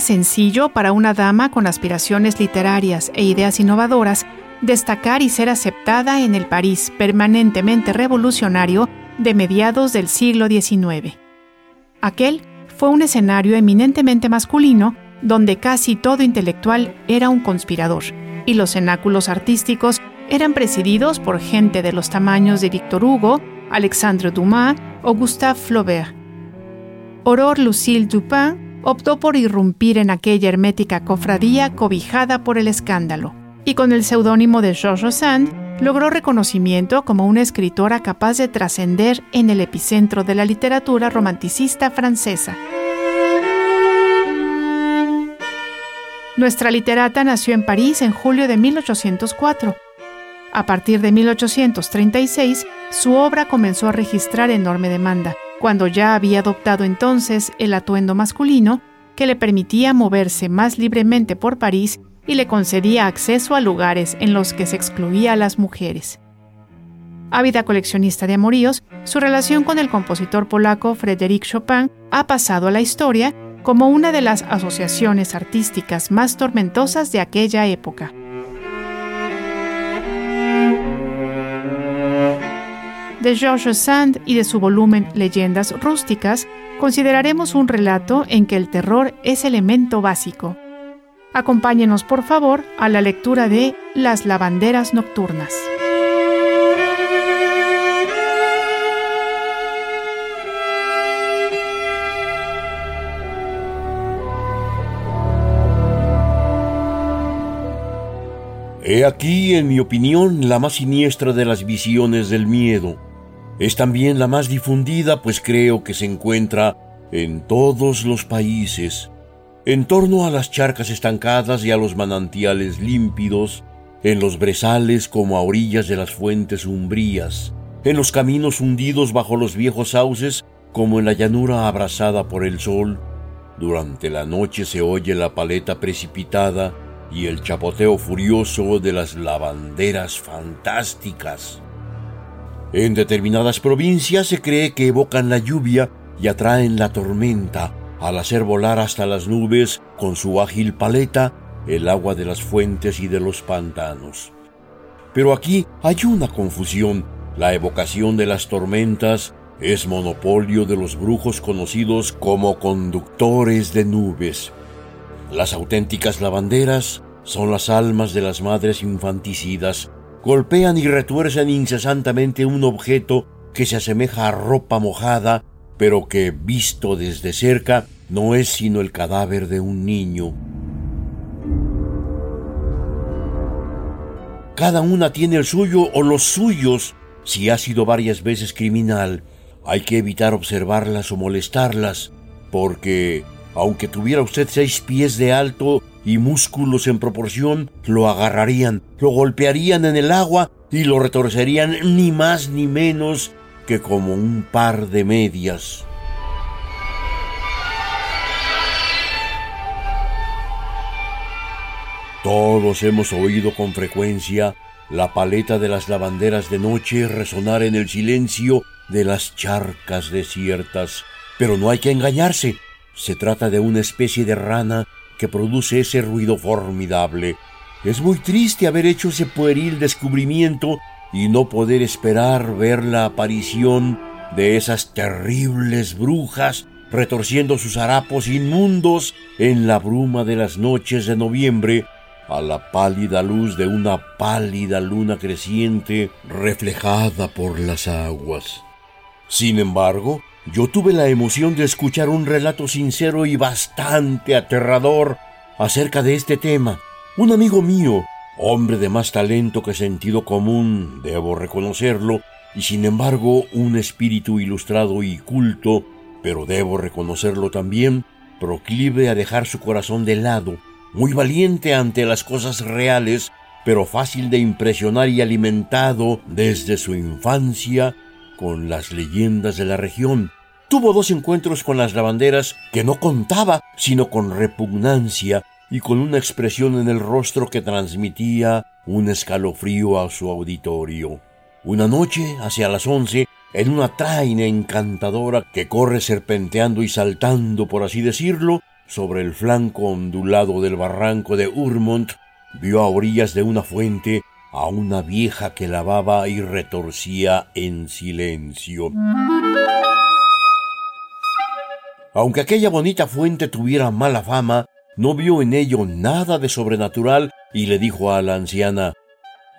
Sencillo para una dama con aspiraciones literarias e ideas innovadoras destacar y ser aceptada en el París permanentemente revolucionario de mediados del siglo XIX. Aquel fue un escenario eminentemente masculino donde casi todo intelectual era un conspirador, y los cenáculos artísticos eran presididos por gente de los tamaños de Victor Hugo, Alexandre Dumas o Gustave Flaubert. Aurore Lucille Dupin optó por irrumpir en aquella hermética cofradía cobijada por el escándalo, y con el seudónimo de Georges Sand logró reconocimiento como una escritora capaz de trascender en el epicentro de la literatura romanticista francesa. Nuestra literata nació en París en julio de 1804. A partir de 1836, su obra comenzó a registrar enorme demanda, cuando ya había adoptado entonces el atuendo masculino que le permitía moverse más libremente por París y le concedía acceso a lugares en los que se excluía a las mujeres. Ávida coleccionista de amoríos, su relación con el compositor polaco Frédéric Chopin ha pasado a la historia como una de las asociaciones artísticas más tormentosas de aquella época. De Georges Sand y de su volumen Leyendas rústicas, consideraremos un relato en que el terror es elemento básico. Acompáñenos por favor a la lectura de Las lavanderas nocturnas. He aquí, en mi opinión, la más siniestra de las visiones del miedo. Es también la más difundida, pues creo que se encuentra en todos los países, en torno a las charcas estancadas y a los manantiales límpidos, en los brezales como a orillas de las fuentes umbrías, en los caminos hundidos bajo los viejos sauces como en la llanura abrasada por el sol. Durante la noche se oye la paleta precipitada y el chapoteo furioso de las lavanderas fantásticas. En determinadas provincias se cree que evocan la lluvia y atraen la tormenta al hacer volar hasta las nubes con su ágil paleta el agua de las fuentes y de los pantanos. Pero aquí hay una confusión. La evocación de las tormentas es monopolio de los brujos conocidos como conductores de nubes. Las auténticas lavanderas son las almas de las madres infanticidas. Golpean y retuercen incesantemente un objeto que se asemeja a ropa mojada, pero que, visto desde cerca, no es sino el cadáver de un niño. Cada una tiene el suyo o los suyos. Si ha sido varias veces criminal, hay que evitar observarlas o molestarlas, porque aunque tuviera usted seis pies de alto y músculos en proporción, lo agarrarían, lo golpearían en el agua y lo retorcerían ni más ni menos que como un par de medias. Todos hemos oído con frecuencia la paleta de las lavanderas de noche resonar en el silencio de las charcas desiertas. Pero no hay que engañarse. Se trata de una especie de rana que produce ese ruido formidable. Es muy triste haber hecho ese pueril descubrimiento y no poder esperar ver la aparición de esas terribles brujas retorciendo sus harapos inmundos en la bruma de las noches de noviembre a la pálida luz de una pálida luna creciente reflejada por las aguas. Sin embargo, yo tuve la emoción de escuchar un relato sincero y bastante aterrador acerca de este tema. Un amigo mío, hombre de más talento que sentido común, debo reconocerlo, y sin embargo un espíritu ilustrado y culto, pero debo reconocerlo también, proclive a dejar su corazón de lado, muy valiente ante las cosas reales, pero fácil de impresionar y alimentado desde su infancia con las leyendas de la región. Tuvo dos encuentros con las lavanderas que no contaba, sino con repugnancia y con una expresión en el rostro que transmitía un escalofrío a su auditorio. Una noche, hacia las once, en una traina encantadora que corre serpenteando y saltando, por así decirlo, sobre el flanco ondulado del barranco de Urmont, vio a orillas de una fuente a una vieja que lavaba y retorcía en silencio. Aunque aquella bonita fuente tuviera mala fama, no vio en ello nada de sobrenatural y le dijo a la anciana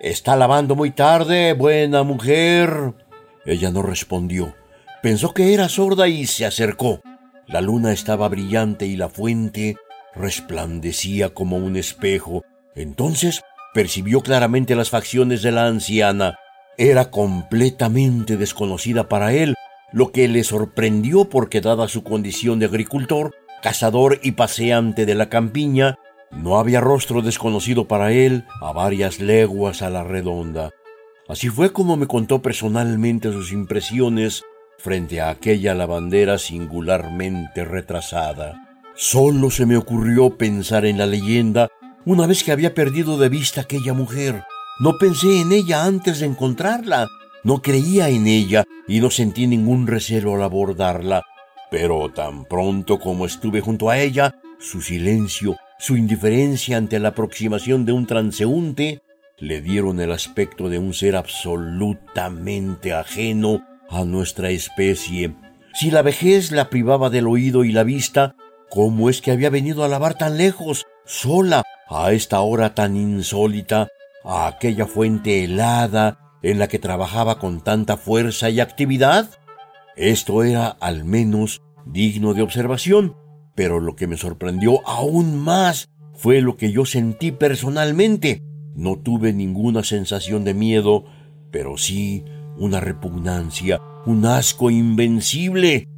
Está lavando muy tarde, buena mujer. Ella no respondió. Pensó que era sorda y se acercó. La luna estaba brillante y la fuente resplandecía como un espejo. Entonces percibió claramente las facciones de la anciana. Era completamente desconocida para él, lo que le sorprendió porque dada su condición de agricultor, cazador y paseante de la campiña, no había rostro desconocido para él a varias leguas a la redonda. Así fue como me contó personalmente sus impresiones frente a aquella lavandera singularmente retrasada. Solo se me ocurrió pensar en la leyenda una vez que había perdido de vista aquella mujer. No pensé en ella antes de encontrarla. No creía en ella y no sentí ningún recelo al abordarla. Pero tan pronto como estuve junto a ella, su silencio, su indiferencia ante la aproximación de un transeúnte, le dieron el aspecto de un ser absolutamente ajeno a nuestra especie. Si la vejez la privaba del oído y la vista, ¿cómo es que había venido a lavar tan lejos, sola, a esta hora tan insólita, a aquella fuente helada en la que trabajaba con tanta fuerza y actividad? Esto era al menos digno de observación, pero lo que me sorprendió aún más fue lo que yo sentí personalmente. No tuve ninguna sensación de miedo, pero sí una repugnancia, un asco invencible.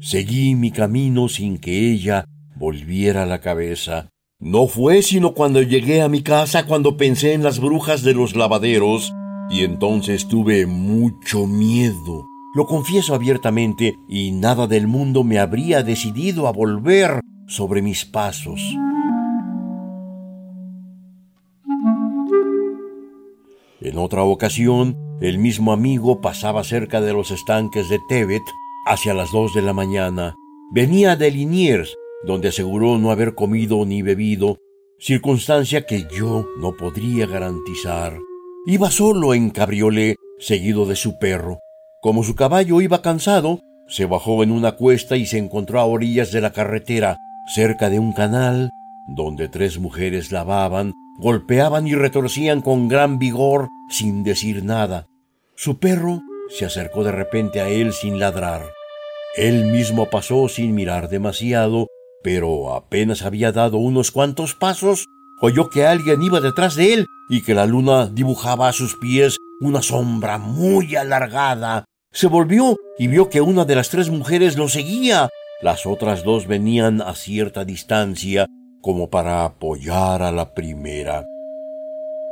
Seguí mi camino sin que ella volviera la cabeza. No fue sino cuando llegué a mi casa cuando pensé en las brujas de los lavaderos, y entonces tuve mucho miedo. Lo confieso abiertamente, y nada del mundo me habría decidido a volver sobre mis pasos. En otra ocasión, el mismo amigo pasaba cerca de los estanques de Tebet hacia las dos de la mañana. Venía de Liniers, donde aseguró no haber comido ni bebido, circunstancia que yo no podría garantizar. Iba solo en cabriolé, seguido de su perro. Como su caballo iba cansado, se bajó en una cuesta y se encontró a orillas de la carretera, cerca de un canal, donde tres mujeres lavaban golpeaban y retorcían con gran vigor sin decir nada. Su perro se acercó de repente a él sin ladrar. Él mismo pasó sin mirar demasiado, pero apenas había dado unos cuantos pasos, oyó que alguien iba detrás de él y que la luna dibujaba a sus pies una sombra muy alargada. Se volvió y vio que una de las tres mujeres lo seguía. Las otras dos venían a cierta distancia como para apoyar a la primera.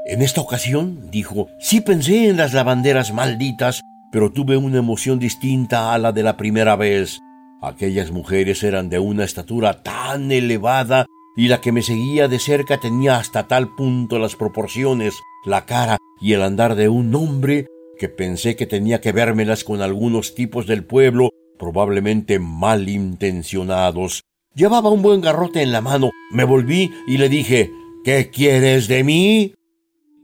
En esta ocasión, dijo, sí pensé en las lavanderas malditas, pero tuve una emoción distinta a la de la primera vez. Aquellas mujeres eran de una estatura tan elevada y la que me seguía de cerca tenía hasta tal punto las proporciones, la cara y el andar de un hombre que pensé que tenía que vérmelas con algunos tipos del pueblo probablemente malintencionados, Llevaba un buen garrote en la mano. Me volví y le dije, ¿Qué quieres de mí?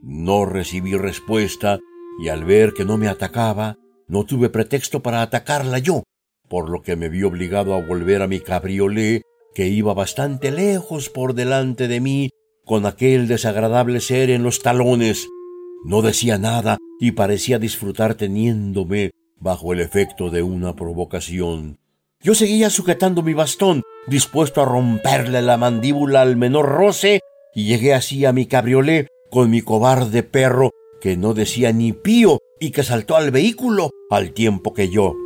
No recibí respuesta y al ver que no me atacaba, no tuve pretexto para atacarla yo, por lo que me vi obligado a volver a mi cabriolé, que iba bastante lejos por delante de mí, con aquel desagradable ser en los talones. No decía nada y parecía disfrutar teniéndome bajo el efecto de una provocación. Yo seguía sujetando mi bastón, dispuesto a romperle la mandíbula al menor roce, y llegué así a mi cabriolé con mi cobarde perro que no decía ni pío y que saltó al vehículo al tiempo que yo.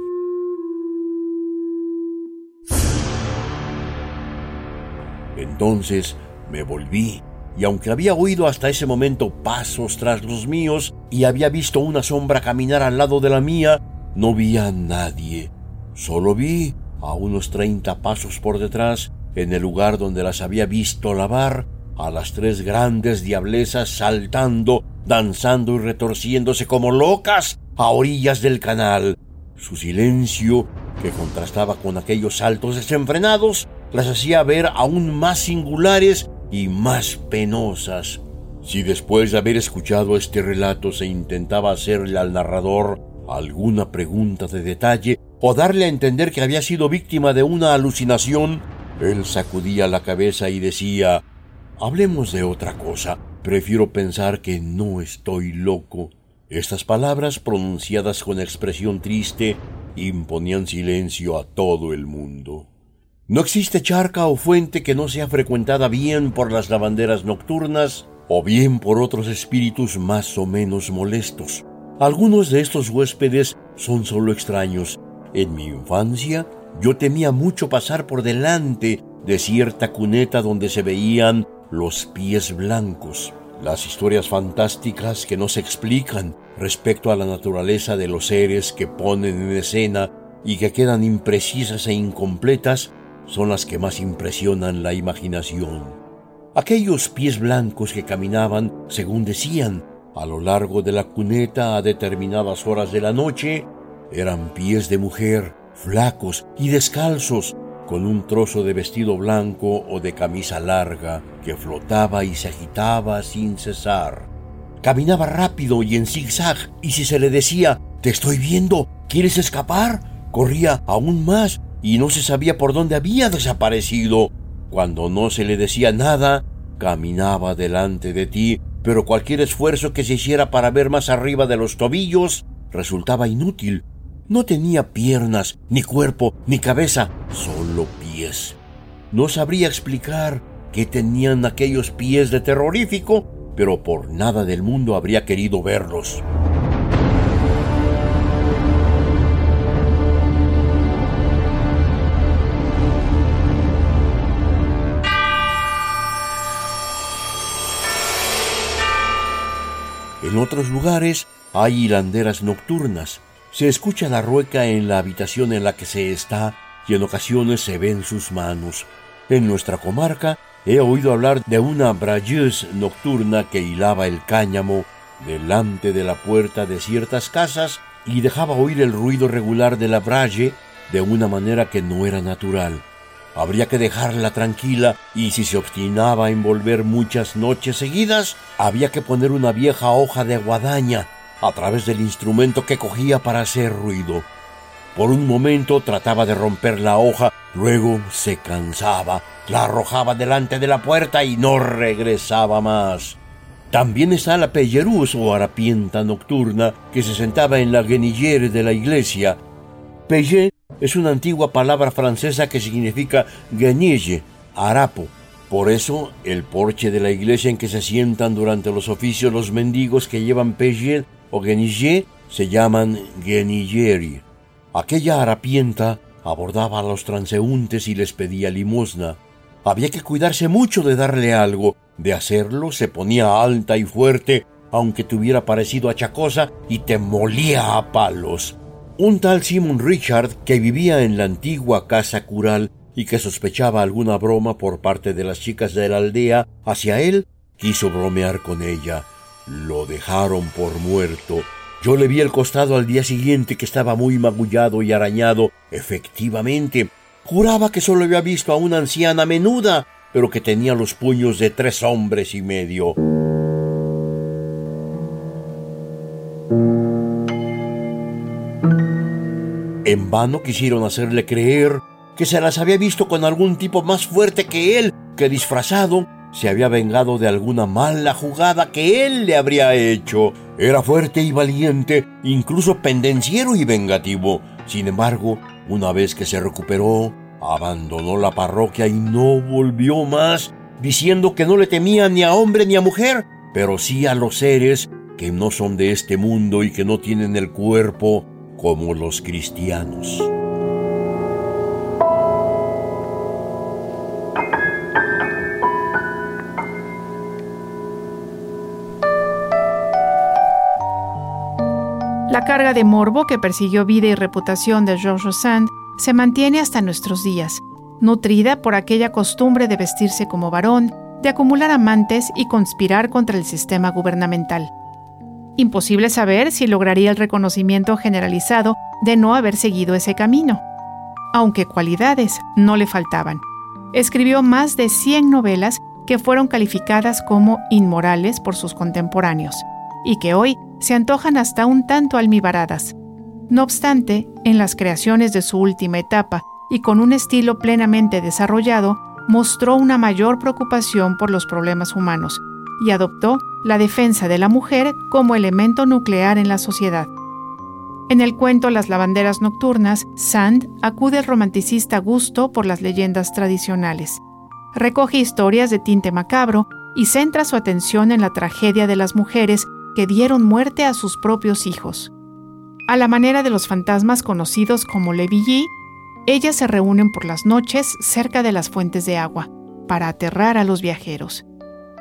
Entonces me volví, y aunque había oído hasta ese momento pasos tras los míos y había visto una sombra caminar al lado de la mía, no vi a nadie. Solo vi, a unos treinta pasos por detrás, en el lugar donde las había visto lavar, a las tres grandes diablesas saltando, danzando y retorciéndose como locas a orillas del canal. Su silencio, que contrastaba con aquellos saltos desenfrenados, las hacía ver aún más singulares y más penosas. Si después de haber escuchado este relato se intentaba hacerle al narrador alguna pregunta de detalle o darle a entender que había sido víctima de una alucinación, él sacudía la cabeza y decía Hablemos de otra cosa. Prefiero pensar que no estoy loco. Estas palabras, pronunciadas con expresión triste, imponían silencio a todo el mundo. No existe charca o fuente que no sea frecuentada bien por las lavanderas nocturnas o bien por otros espíritus más o menos molestos. Algunos de estos huéspedes son solo extraños. En mi infancia yo temía mucho pasar por delante de cierta cuneta donde se veían los pies blancos, las historias fantásticas que no se explican respecto a la naturaleza de los seres que ponen en escena y que quedan imprecisas e incompletas son las que más impresionan la imaginación. Aquellos pies blancos que caminaban, según decían, a lo largo de la cuneta a determinadas horas de la noche, eran pies de mujer, flacos y descalzos, con un trozo de vestido blanco o de camisa larga que flotaba y se agitaba sin cesar. Caminaba rápido y en zigzag, y si se le decía, Te estoy viendo, ¿quieres escapar? corría aún más y no se sabía por dónde había desaparecido. Cuando no se le decía nada, caminaba delante de ti, pero cualquier esfuerzo que se hiciera para ver más arriba de los tobillos resultaba inútil. No tenía piernas, ni cuerpo, ni cabeza, solo pies. No sabría explicar qué tenían aquellos pies de terrorífico, pero por nada del mundo habría querido verlos. En otros lugares hay hilanderas nocturnas. Se escucha la rueca en la habitación en la que se está y en ocasiones se ven sus manos. En nuestra comarca he oído hablar de una brailleuse nocturna que hilaba el cáñamo delante de la puerta de ciertas casas y dejaba oír el ruido regular de la braille de una manera que no era natural. Habría que dejarla tranquila y si se obstinaba en volver muchas noches seguidas, había que poner una vieja hoja de guadaña a través del instrumento que cogía para hacer ruido. Por un momento trataba de romper la hoja, luego se cansaba, la arrojaba delante de la puerta y no regresaba más. También está la pellerús o harapienta nocturna que se sentaba en la guenillere de la iglesia. Pelle es una antigua palabra francesa que significa guenille, harapo. Por eso, el porche de la iglesia en que se sientan durante los oficios los mendigos que llevan pelle o guenille se llaman guenilleri. Aquella harapienta abordaba a los transeúntes y les pedía limosna. Había que cuidarse mucho de darle algo. De hacerlo se ponía alta y fuerte, aunque tuviera parecido achacosa, y te molía a palos. Un tal Simon Richard, que vivía en la antigua casa cural y que sospechaba alguna broma por parte de las chicas de la aldea hacia él, quiso bromear con ella. Lo dejaron por muerto. Yo le vi el costado al día siguiente que estaba muy magullado y arañado. Efectivamente, juraba que solo había visto a una anciana menuda, pero que tenía los puños de tres hombres y medio. En vano quisieron hacerle creer que se las había visto con algún tipo más fuerte que él, que disfrazado se había vengado de alguna mala jugada que él le habría hecho. Era fuerte y valiente, incluso pendenciero y vengativo. Sin embargo, una vez que se recuperó, abandonó la parroquia y no volvió más, diciendo que no le temía ni a hombre ni a mujer, pero sí a los seres que no son de este mundo y que no tienen el cuerpo como los cristianos. La carga de morbo que persiguió vida y reputación de George Sand se mantiene hasta nuestros días, nutrida por aquella costumbre de vestirse como varón, de acumular amantes y conspirar contra el sistema gubernamental. Imposible saber si lograría el reconocimiento generalizado de no haber seguido ese camino, aunque cualidades no le faltaban. Escribió más de 100 novelas que fueron calificadas como inmorales por sus contemporáneos y que hoy se antojan hasta un tanto almibaradas. No obstante, en las creaciones de su última etapa y con un estilo plenamente desarrollado, mostró una mayor preocupación por los problemas humanos y adoptó la defensa de la mujer como elemento nuclear en la sociedad. En el cuento Las lavanderas nocturnas, Sand acude al romanticista gusto por las leyendas tradicionales. Recoge historias de tinte macabro y centra su atención en la tragedia de las mujeres que dieron muerte a sus propios hijos. A la manera de los fantasmas conocidos como Levilly, ellas se reúnen por las noches cerca de las fuentes de agua, para aterrar a los viajeros.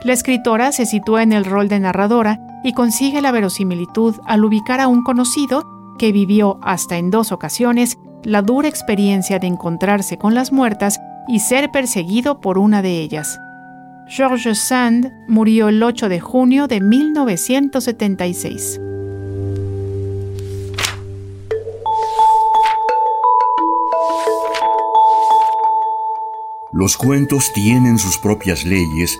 La escritora se sitúa en el rol de narradora y consigue la verosimilitud al ubicar a un conocido que vivió hasta en dos ocasiones la dura experiencia de encontrarse con las muertas y ser perseguido por una de ellas. Georges Sand murió el 8 de junio de 1976. Los cuentos tienen sus propias leyes